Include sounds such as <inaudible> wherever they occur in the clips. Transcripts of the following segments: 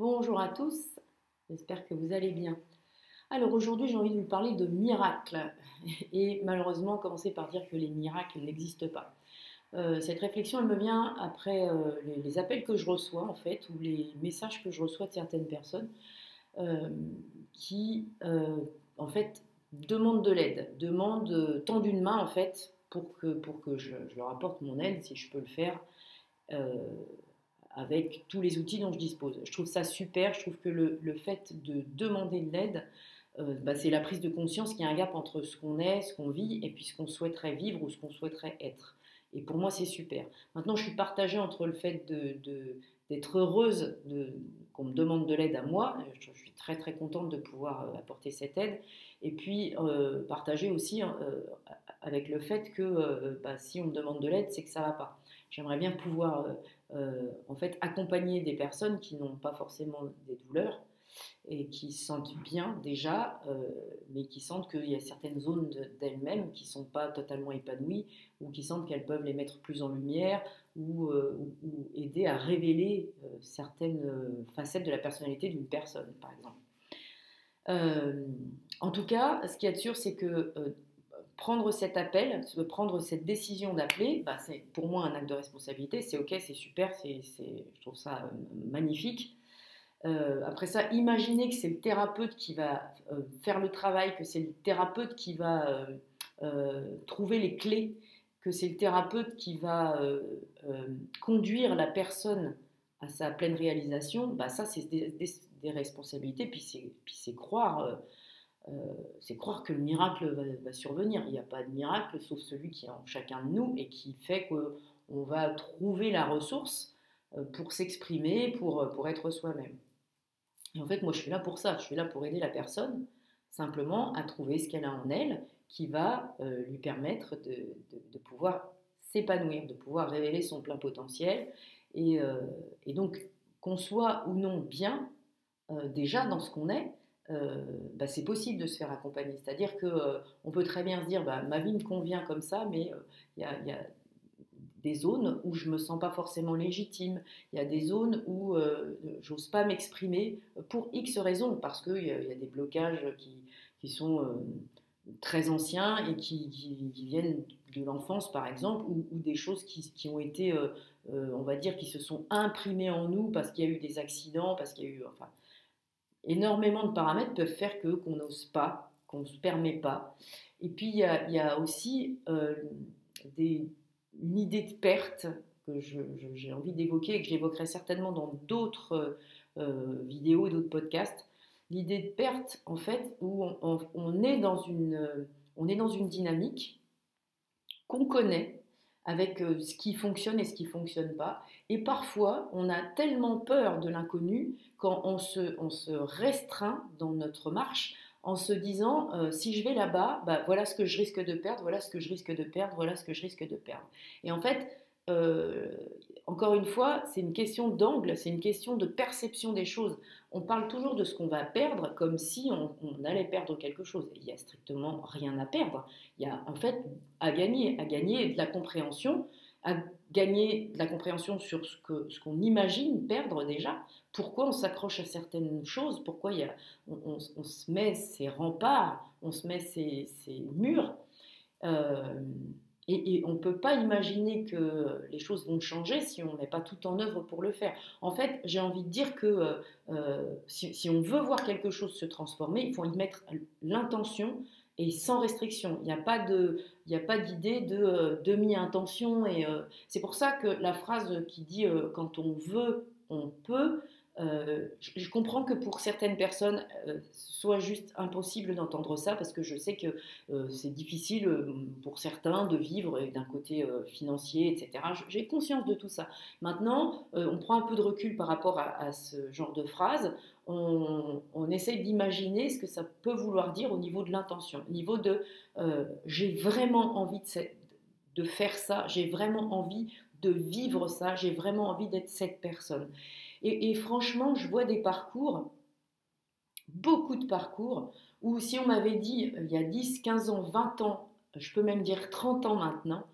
Bonjour à tous, j'espère que vous allez bien. Alors aujourd'hui j'ai envie de vous parler de miracles <laughs> et malheureusement commencer par dire que les miracles n'existent pas. Euh, cette réflexion elle me vient après euh, les, appels que je reçois en fait ou les messages que je reçois de certaines personnes euh, qui en fait demandent de l'aide, demandent, tendent une main en fait pour que, pour que je, je, leur apporte mon aide si je peux le faire avec tous les outils dont je dispose. Je trouve ça super, je trouve que le, le fait de demander de l'aide, euh, bah, c'est la prise de conscience qu'il y a un gap entre ce qu'on est, ce qu'on vit, et puis ce qu'on souhaiterait vivre ou ce qu'on souhaiterait être. Et pour moi, c'est super. Maintenant, je suis partagée entre le fait d'être heureuse qu'on me demande de l'aide à moi, je, suis très très contente de pouvoir euh, apporter cette aide, et puis euh, partagée aussi hein, avec le fait que bah, si on me demande de l'aide, c'est que ça va pas. J'aimerais bien pouvoir euh, en fait, accompagner des personnes qui n'ont pas forcément des douleurs et qui se sentent bien déjà, euh, mais qui sentent qu'il y a certaines zones d'elles-mêmes qui ne sont pas totalement épanouies ou qui sentent qu'elles peuvent les mettre plus en lumière ou, euh, aider à révéler certaines facettes de la personnalité d'une personne, par exemple. en tout cas, ce qui est sûr, c'est que prendre cet appel, prendre cette décision d'appeler, bah, c'est pour moi un acte de responsabilité. C'est ok, c'est super, c'est, je trouve ça euh, magnifique. Euh, après ça, imaginez que c'est le thérapeute qui va euh, faire le travail, que c'est le thérapeute qui va trouver les clés, que c'est le thérapeute qui va conduire la personne à sa pleine réalisation. Bah, ça, c'est des, des, responsabilités, puis c'est, croire c'est croire que le miracle va, survenir. Il n'y a pas de miracle sauf celui qui est en chacun de nous et qui fait qu'on va trouver la ressource euh, pour s'exprimer, pour, pour être soi-même. Et en fait, moi, je suis là pour ça. Je suis là pour aider la personne simplement à trouver ce qu'elle a en elle qui va euh, lui permettre de, pouvoir s'épanouir, de pouvoir révéler son plein potentiel. Et, donc, qu'on soit ou non bien, déjà dans ce qu'on est, euh, bah, c'est possible de se faire accompagner. C'est-à-dire qu'on euh, on peut très bien se dire, bah, ma vie me convient comme ça, mais euh, il y, a, des zones où je me sens pas forcément légitime. Il y a des zones où j'ose pas m'exprimer pour X raisons, parce qu'il y, a des blocages qui, qui sont très anciens et qui, viennent de l'enfance, par exemple, ou, des choses qui, ont été, on va dire, qui se sont imprimées en nous parce qu'il y a eu des accidents, parce qu'il y a eu, énormément de paramètres peuvent faire qu'on n'ose pas, qu'on ne se permet pas. Et puis il y a, aussi euh, une idée de perte que j'ai envie d'évoquer et que j'évoquerai certainement dans d'autres euh, vidéos et d'autres podcasts. L'idée de perte, en fait, où on, est dans une, on est dans une dynamique qu'on connaît, avec euh, ce qui fonctionne et ce qui ne fonctionne pas. Et parfois, on a tellement peur de l'inconnu quand on se, on se restreint dans notre marche en se disant euh, si je vais là-bas, bah, voilà ce que je risque de perdre, voilà ce que je risque de perdre, voilà ce que je risque de perdre. Et en fait, euh, encore une fois, c'est une question d'angle, c'est une question de perception des choses. On parle toujours de ce qu'on va perdre comme si on, allait perdre quelque chose. Il n'y a strictement rien à perdre. Il y a en fait à gagner, à gagner de la compréhension à gagner de la compréhension sur ce qu'on ce qu'on imagine perdre déjà, pourquoi on s'accroche à certaines choses, pourquoi il y a, on, se met ces remparts, on se met ces murs? Euh, et, on ne peut pas imaginer que les choses vont changer si on ne met pas tout en œuvre pour le faire. En fait, j'ai envie de dire que euh, euh, si, on veut voir quelque chose se transformer, il faut y mettre l'intention et sans restriction. Il n'y a pas d'idée de euh, demi-intention. C'est pour ça que la phrase qui dit quand on veut, on peut, euh, je, comprends que pour certaines personnes, euh, ce soit juste impossible d'entendre ça parce que je sais que euh, c'est difficile pour certains de vivre d'un côté financier, etc. J'ai conscience de tout ça. Maintenant, on prend un peu de recul par rapport à, ce genre de phrase. On, on essaye d'imaginer ce que ça peut vouloir dire au niveau de l'intention, au niveau de j'ai vraiment envie de faire ça, j'ai vraiment envie de vivre ça, j'ai vraiment envie d'être cette personne. Et, franchement, je vois des parcours, beaucoup de parcours, où si on m'avait dit euh, il y a 10, 15 ans, 20 ans, je peux même dire 30 ans maintenant,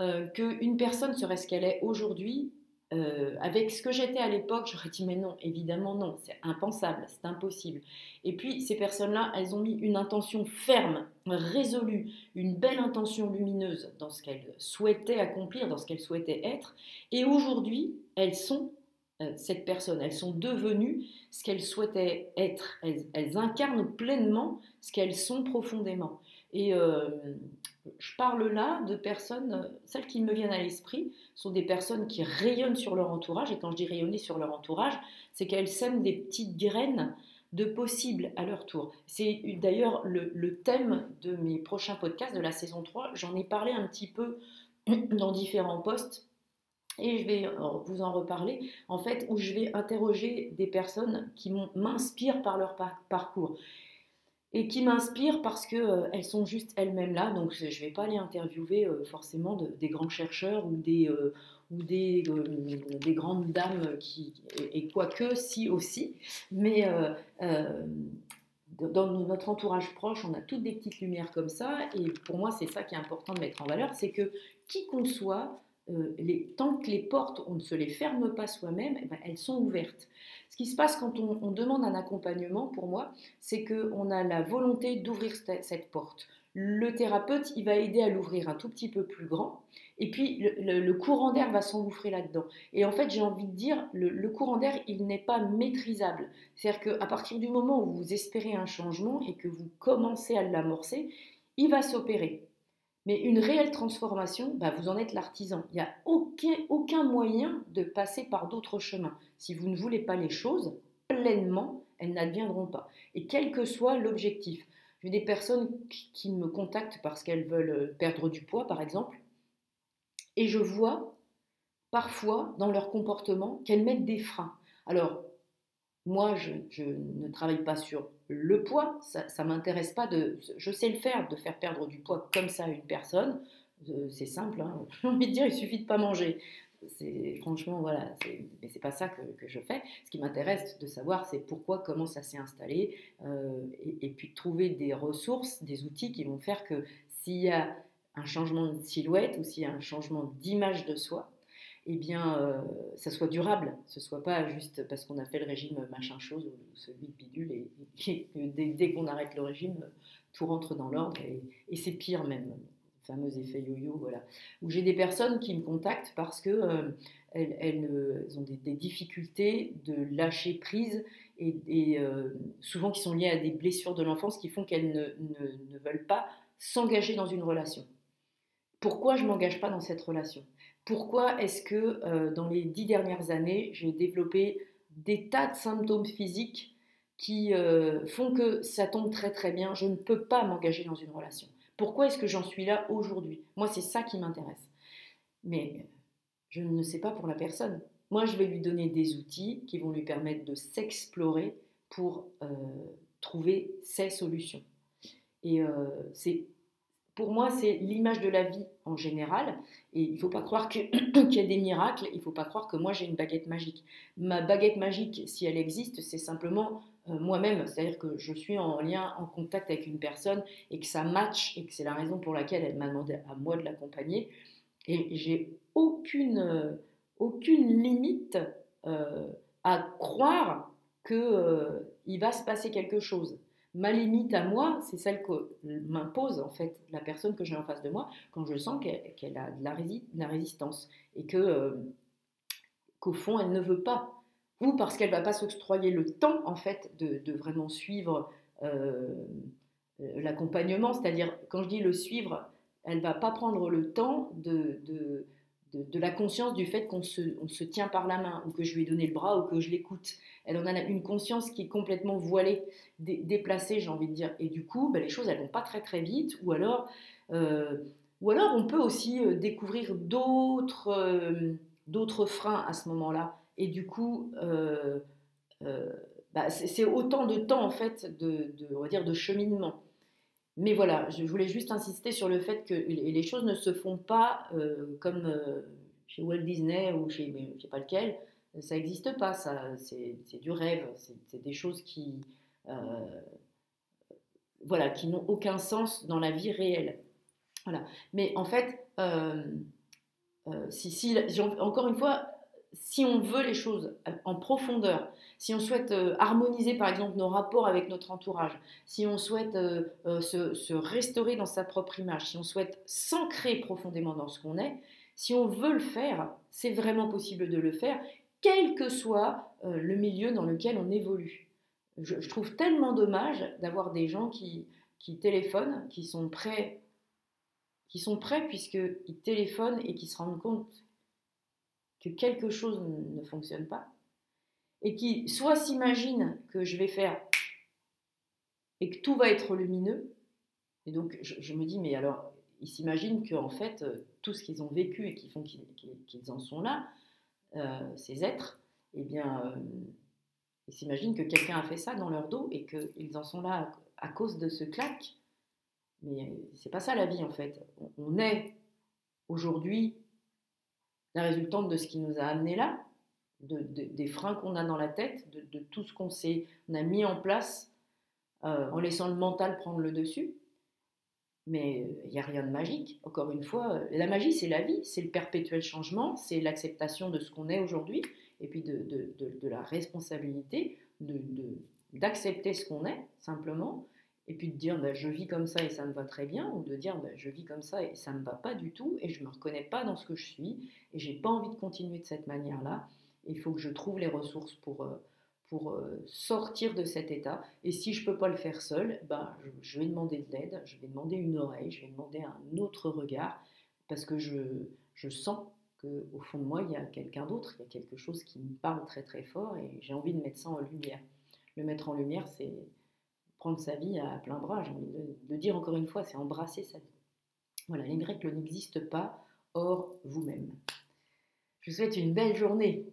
euh, qu'une personne serait ce qu'elle est aujourd'hui, euh, avec ce que j'étais à l'époque, j'aurais dit mais non, évidemment non, c'est impensable, c'est impossible. Et puis ces personnes-là, elles ont mis une intention ferme, résolue, une belle intention lumineuse dans ce qu'elles souhaitaient accomplir, dans ce qu'elles souhaitaient être. Et aujourd'hui, elles sont cette personne. Elles sont devenues ce qu'elles souhaitaient être. Elles, incarnent pleinement ce qu'elles sont profondément. Et euh, je parle là de personnes, celles qui me viennent à l'esprit, sont des personnes qui rayonnent sur leur entourage. Et quand je dis rayonner sur leur entourage, c'est qu'elles sèment des petites graines de possibles à leur tour. C'est d'ailleurs le, le, thème de mes prochains podcasts de la saison 3. J'en ai parlé un petit peu dans différents postes et je vais vous en reparler, en fait, où je vais interroger des personnes qui m'inspirent par leur parcours et qui m'inspirent parce qu'elles euh, sont juste elles-mêmes là. Donc je ne vais pas les interviewer euh, forcément des grands chercheurs ou des, euh, ou des, des, grandes dames qui, et, quoique si aussi, mais dans notre entourage proche, on a toutes des petites lumières comme ça. Et pour moi, c'est ça qui est important de mettre en valeur, c'est que qui qu'on soit, euh, les, tant que les portes, on ne se les ferme pas soi-même, eh ben, elles sont ouvertes. Ce qui se passe quand on, demande un accompagnement, pour moi, c'est qu'on a la volonté d'ouvrir cette, porte. Le thérapeute, il va aider à l'ouvrir un tout petit peu plus grand, et puis le, courant d'air va s'engouffrer là-dedans. Et en fait, j'ai envie de dire, le, le courant d'air, il n'est pas maîtrisable. C'est-à-dire qu'à partir du moment où vous espérez un changement et que vous commencez à l'amorcer, il va s'opérer. Mais une réelle transformation, bah, vous en êtes l'artisan. Il n'y a aucun, moyen de passer par d'autres chemins. Si vous ne voulez pas les choses pleinement, elles n'adviendront pas. Et quel que soit l'objectif. J'ai des personnes qui me contactent parce qu'elles veulent euh, perdre du poids, par exemple, et je vois parfois dans leur comportement qu'elles mettent des freins. Alors, moi, je, ne travaille pas sur le poids, ça ne m'intéresse pas de... Je sais le faire, de faire perdre du poids comme ça à une personne. Euh, c'est simple, hein. <laughs> j'ai envie de dire, il suffit de pas manger. C'est franchement voilà, mais c'est pas ça que, je fais. Ce qui m'intéresse de savoir, c'est pourquoi, comment ça s'est installé, euh, et, puis de trouver des ressources, des outils qui vont faire que s'il y a un changement de silhouette ou s'il y a un changement d'image de soi, eh bien, euh, ça soit durable, ce soit pas juste parce qu'on a fait le régime machin chose ou celui de bidule et, dès, qu'on arrête le régime, tout rentre dans l'ordre et, c'est pire même, le fameux effet yo-yo, voilà. Où j'ai des personnes qui me contactent parce que euh, elles, euh, ont des, difficultés de lâcher prise et, souvent qui sont liées à des blessures de l'enfance qui font qu'elles ne, ne veulent pas s'engager dans une relation. Pourquoi je m'engage pas dans cette relation? Pourquoi est-ce que euh, dans les dix dernières années, j'ai développé des tas de symptômes physiques qui euh, font que ça tombe très très bien, je ne peux pas m'engager dans une relation? Pourquoi est-ce que j'en suis là aujourd'hui? Moi, c'est ça qui m'intéresse. Mais je ne sais pas pour la personne. Moi, je vais lui donner des outils qui vont lui permettre de s'explorer pour euh, trouver ses solutions. Et c'est pour moi, c'est l'image de la vie en général. Et il ne faut pas croire <clears throat> qu'il y a des miracles, il ne faut pas croire que moi j'ai une baguette magique. Ma baguette magique, si elle existe, c'est simplement euh, moi-même. C'est-à-dire que je suis en lien, en contact avec une personne et que ça match et que c'est la raison pour laquelle elle m'a demandé à moi de l'accompagner. Et j'ai aucune, aucune limite à croire qu'il va se passer quelque chose. Ma limite à moi, c'est celle que m'impose en fait la personne que j'ai en face de moi quand je sens qu'elle a de la, résistance et que qu'au fond elle ne veut pas. Ou parce qu'elle va pas s'octroyer le temps en fait de, vraiment suivre euh, euh, l'accompagnement, c'est-à-dire quand je dis le suivre, elle va pas prendre le temps de, de la conscience du fait qu'on se, on se, tient par la main, ou que je lui ai donné le bras, ou que je l'écoute. Elle en a une conscience qui est complètement voilée, déplacée, j'ai envie de dire. Et du coup, ben, les choses, elles vont pas très très vite, ou alors, euh, ou alors on peut aussi découvrir d'autres, d'autres freins à ce moment-là. Et du coup, euh, euh, bah, c'est autant de temps en fait de, on va dire, de cheminement. Mais voilà, je voulais juste insister sur le fait que les choses ne se font pas euh, comme chez Walt Disney ou chez je sais pas lequel. Ça n'existe pas, ça, c'est du rêve, c'est des choses qui, voilà, qui n'ont aucun sens dans la vie réelle. Voilà. Mais en fait, si, si, encore une fois, si on veut les choses en profondeur, si on souhaite euh, harmoniser par exemple nos rapports avec notre entourage, si on souhaite euh, euh, se, restaurer dans sa propre image, si on souhaite s'ancrer profondément dans ce qu'on est, si on veut le faire, c'est vraiment possible de le faire, quel que soit le milieu dans lequel on évolue. Je, trouve tellement dommage d'avoir des gens qui, qui téléphonent, qui sont prêts, qui sont prêts puisqu'ils téléphonent et qui se rendent compte que quelque chose ne fonctionne pas, et qui soit s'imagine que je vais faire et que tout va être lumineux, et donc je, me dis, mais alors, ils s'imaginent qu'en fait, euh, tout ce qu'ils ont vécu et qui font qu'ils en sont là, euh, ces êtres, eh bien, euh, ils s'imaginent que quelqu'un a fait ça dans leur dos et qu'ils en sont là à, cause de ce claque. Mais c'est pas ça la vie en fait. on est aujourd'hui la résultante de ce qui nous a amené là, des freins qu'on a dans la tête, de, tout ce qu'on s'est, a mis en place euh, en laissant le mental prendre le dessus. Mais il n'y a rien de magique. Encore une fois, la magie, c'est la vie, c'est le perpétuel changement, c'est l'acceptation de ce qu'on est aujourd'hui, et puis de, de la responsabilité d'accepter ce qu'on est, simplement, et puis de dire bah, je vis comme ça et ça me va très bien, ou de dire bah, je vis comme ça et ça ne me va pas du tout, et je ne me reconnais pas dans ce que je suis, et j'ai pas envie de continuer de cette manière-là. Il faut que je trouve les ressources pour, euh, pour euh, sortir de cet état. Et si je ne peux pas le faire seul, bah, je, vais demander de l'aide, je vais demander une oreille, je vais demander un autre regard, parce que je, je sens qu'au fond de moi, il y a quelqu'un d'autre, il y a quelque chose qui me parle très très fort, et j'ai envie de mettre ça en lumière. Le mettre en lumière, c'est prendre sa vie à plein bras. J'ai envie de, dire encore une fois, c'est embrasser sa vie. Voilà, les Grecs n'existent pas hors vous-même. Je vous souhaite une belle journée.